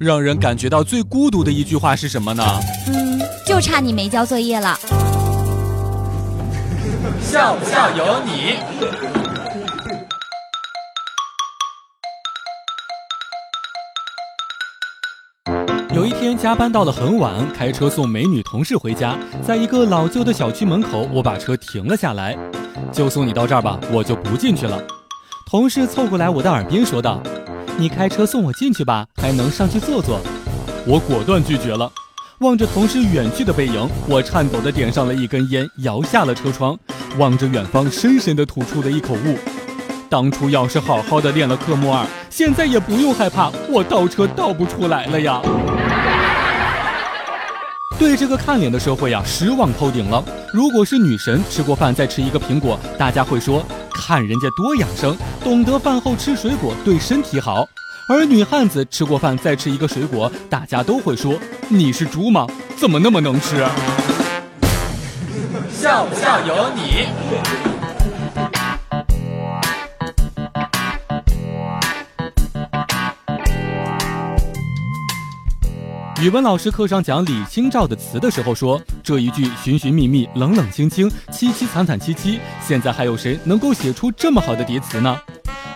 让人感觉到最孤独的一句话是什么呢？嗯，就差你没交作业了。笑不笑由你。有一天加班到了很晚，开车送美女同事回家，在一个老旧的小区门口，我把车停了下来，就送你到这儿吧，我就不进去了。同事凑过来我的耳边说道：“你开车送我进去吧，还能上去坐坐。”我果断拒绝了。望着同事远去的背影，我颤抖地点上了一根烟，摇下了车窗，望着远方，深深地吐出了一口雾。当初要是好好的练了科目二，现在也不用害怕我倒车倒不出来了呀。对这个看脸的社会啊，失望透顶了。如果是女神吃过饭再吃一个苹果，大家会说看人家多养生，懂得饭后吃水果对身体好；而女汉子吃过饭再吃一个水果，大家都会说你是猪吗？怎么那么能吃？笑不笑由你。语文老师课上讲李清照的词的时候说，这一句寻寻觅觅，冷冷清清，凄凄惨惨戚戚，现在还有谁能够写出这么好的叠词呢？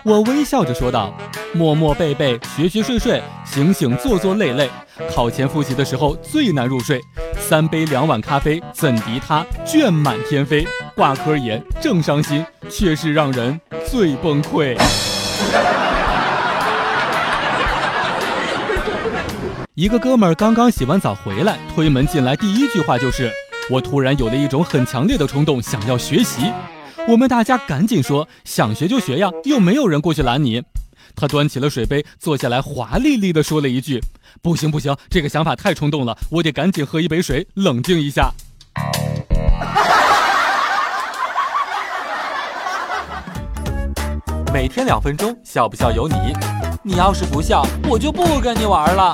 我微笑着说道：默默背背，学学睡睡，醒醒坐坐累累，考前复习的时候最难入睡。三杯两碗咖啡，怎敌他卷满天飞？挂科也正伤心，却是让人最崩溃。一个哥们儿刚刚洗完澡回来，推门进来，第一句话就是：“我突然有了一种很强烈的冲动，想要学习。”我们大家赶紧说：“想学就学呀，又没有人过去拦你。”他端起了水杯，坐下来，华丽丽的说了一句：“不行不行，这个想法太冲动了，我得赶紧喝一杯水，冷静一下。”每天两分钟，笑不笑由你。你要是不笑，我就不跟你玩了。